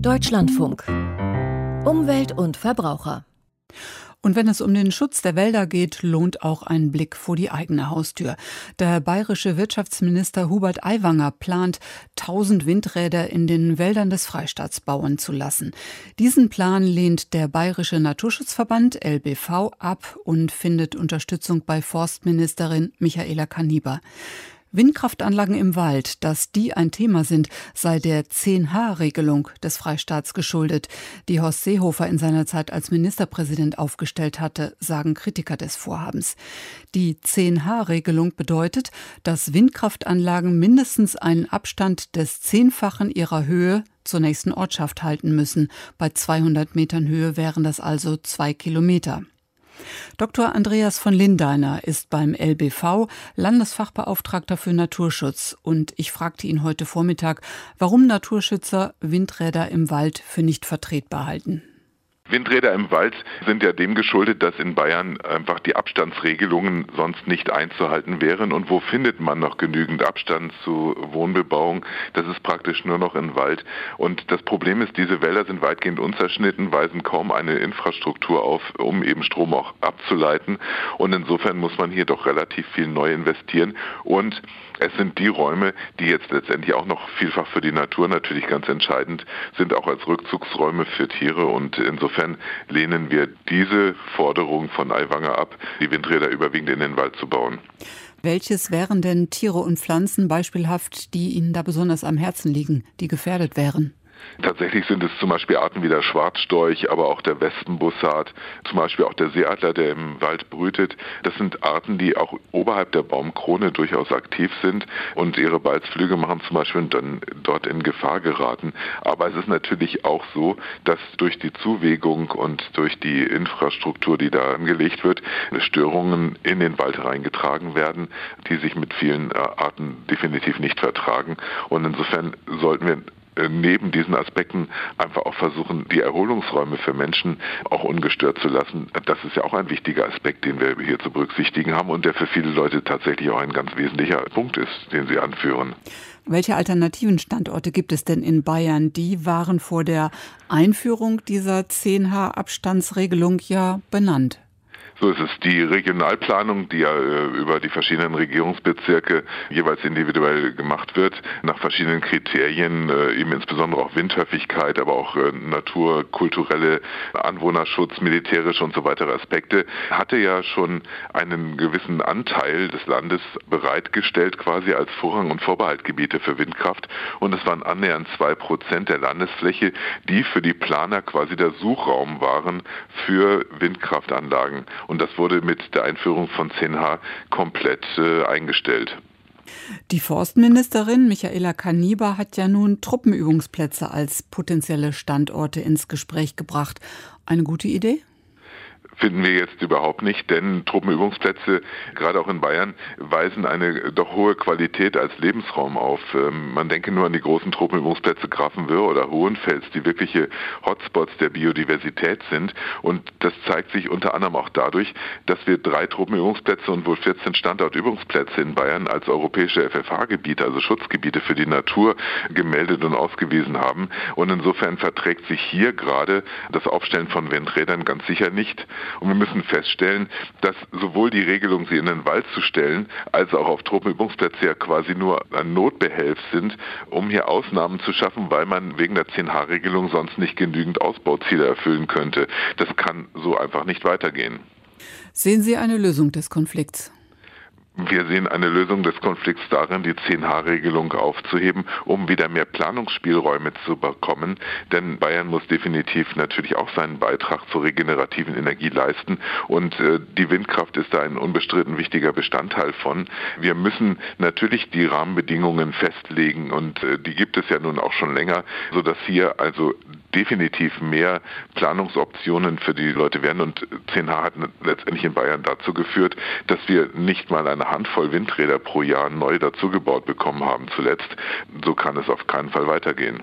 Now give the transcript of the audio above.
Deutschlandfunk. Umwelt und Verbraucher. Und wenn es um den Schutz der Wälder geht, lohnt auch ein Blick vor die eigene Haustür. Der bayerische Wirtschaftsminister Hubert Aiwanger plant, 1000 Windräder in den Wäldern des Freistaats bauen zu lassen. Diesen Plan lehnt der bayerische Naturschutzverband LBV ab und findet Unterstützung bei Forstministerin Michaela Kaniber. Windkraftanlagen im Wald, dass die ein Thema sind, sei der 10H-Regelung des Freistaats geschuldet, die Horst Seehofer in seiner Zeit als Ministerpräsident aufgestellt hatte, sagen Kritiker des Vorhabens. Die 10H-Regelung bedeutet, dass Windkraftanlagen mindestens einen Abstand des Zehnfachen ihrer Höhe zur nächsten Ortschaft halten müssen. Bei 200 Metern Höhe wären das also zwei Kilometer. Dr. Andreas von Lindeiner ist beim LBV Landesfachbeauftragter für Naturschutz und ich fragte ihn heute Vormittag, warum Naturschützer Windräder im Wald für nicht vertretbar halten. Windräder im Wald sind ja dem geschuldet, dass in Bayern einfach die Abstandsregelungen sonst nicht einzuhalten wären. Und wo findet man noch genügend Abstand zu Wohnbebauung? Das ist praktisch nur noch im Wald. Und das Problem ist, diese Wälder sind weitgehend unzerschnitten, weisen kaum eine Infrastruktur auf, um eben Strom auch abzuleiten. Und insofern muss man hier doch relativ viel neu investieren. Und es sind die Räume, die jetzt letztendlich auch noch vielfach für die Natur natürlich ganz entscheidend sind, auch als Rückzugsräume für Tiere. Und insofern Insofern lehnen wir diese Forderung von Aiwanger ab, die Windräder überwiegend in den Wald zu bauen. Welches wären denn Tiere und Pflanzen beispielhaft, die Ihnen da besonders am Herzen liegen, die gefährdet wären? Tatsächlich sind es zum Beispiel Arten wie der Schwarzstorch, aber auch der Wespenbussard, zum Beispiel auch der Seeadler, der im Wald brütet. Das sind Arten, die auch oberhalb der Baumkrone durchaus aktiv sind und ihre Balzflüge machen zum Beispiel dann dort in Gefahr geraten. Aber es ist natürlich auch so, dass durch die Zuwegung und durch die Infrastruktur, die da angelegt wird, Störungen in den Wald reingetragen werden, die sich mit vielen äh, Arten definitiv nicht vertragen. Und insofern sollten wir neben diesen Aspekten einfach auch versuchen, die Erholungsräume für Menschen auch ungestört zu lassen. Das ist ja auch ein wichtiger Aspekt, den wir hier zu berücksichtigen haben und der für viele Leute tatsächlich auch ein ganz wesentlicher Punkt ist, den Sie anführen. Welche alternativen Standorte gibt es denn in Bayern? Die waren vor der Einführung dieser 10H-Abstandsregelung ja benannt. So ist es. Die Regionalplanung, die ja äh, über die verschiedenen Regierungsbezirke jeweils individuell gemacht wird, nach verschiedenen Kriterien, äh, eben insbesondere auch Windhöfigkeit, aber auch äh, Natur, kulturelle Anwohnerschutz, militärische und so weitere Aspekte, hatte ja schon einen gewissen Anteil des Landes bereitgestellt, quasi als Vorrang- und Vorbehaltgebiete für Windkraft. Und es waren annähernd zwei Prozent der Landesfläche, die für die Planer quasi der Suchraum waren für Windkraftanlagen. Und das wurde mit der Einführung von 10H komplett äh, eingestellt. Die Forstministerin Michaela Kaniber hat ja nun Truppenübungsplätze als potenzielle Standorte ins Gespräch gebracht. Eine gute Idee? Finden wir jetzt überhaupt nicht, denn Truppenübungsplätze, gerade auch in Bayern, weisen eine doch hohe Qualität als Lebensraum auf. Ähm, man denke nur an die großen Truppenübungsplätze Grafenwöhr oder Hohenfels, die wirkliche Hotspots der Biodiversität sind. Und das zeigt sich unter anderem auch dadurch, dass wir drei Truppenübungsplätze und wohl 14 Standortübungsplätze in Bayern als europäische FFH-Gebiete, also Schutzgebiete für die Natur, gemeldet und ausgewiesen haben. Und insofern verträgt sich hier gerade das Aufstellen von Windrädern ganz sicher nicht. Und wir müssen feststellen, dass sowohl die Regelung, sie in den Wald zu stellen, als auch auf Truppenübungsplätze ja quasi nur ein Notbehelf sind, um hier Ausnahmen zu schaffen, weil man wegen der 10H-Regelung sonst nicht genügend Ausbauziele erfüllen könnte. Das kann so einfach nicht weitergehen. Sehen Sie eine Lösung des Konflikts? Wir sehen eine Lösung des Konflikts darin, die 10H-Regelung aufzuheben, um wieder mehr Planungsspielräume zu bekommen. Denn Bayern muss definitiv natürlich auch seinen Beitrag zur regenerativen Energie leisten. Und äh, die Windkraft ist da ein unbestritten wichtiger Bestandteil von. Wir müssen natürlich die Rahmenbedingungen festlegen und äh, die gibt es ja nun auch schon länger, sodass hier also definitiv mehr Planungsoptionen für die Leute werden. Und 10H hat letztendlich in Bayern dazu geführt, dass wir nicht mal eine Handvoll Windräder pro Jahr neu dazugebaut bekommen haben zuletzt. So kann es auf keinen Fall weitergehen.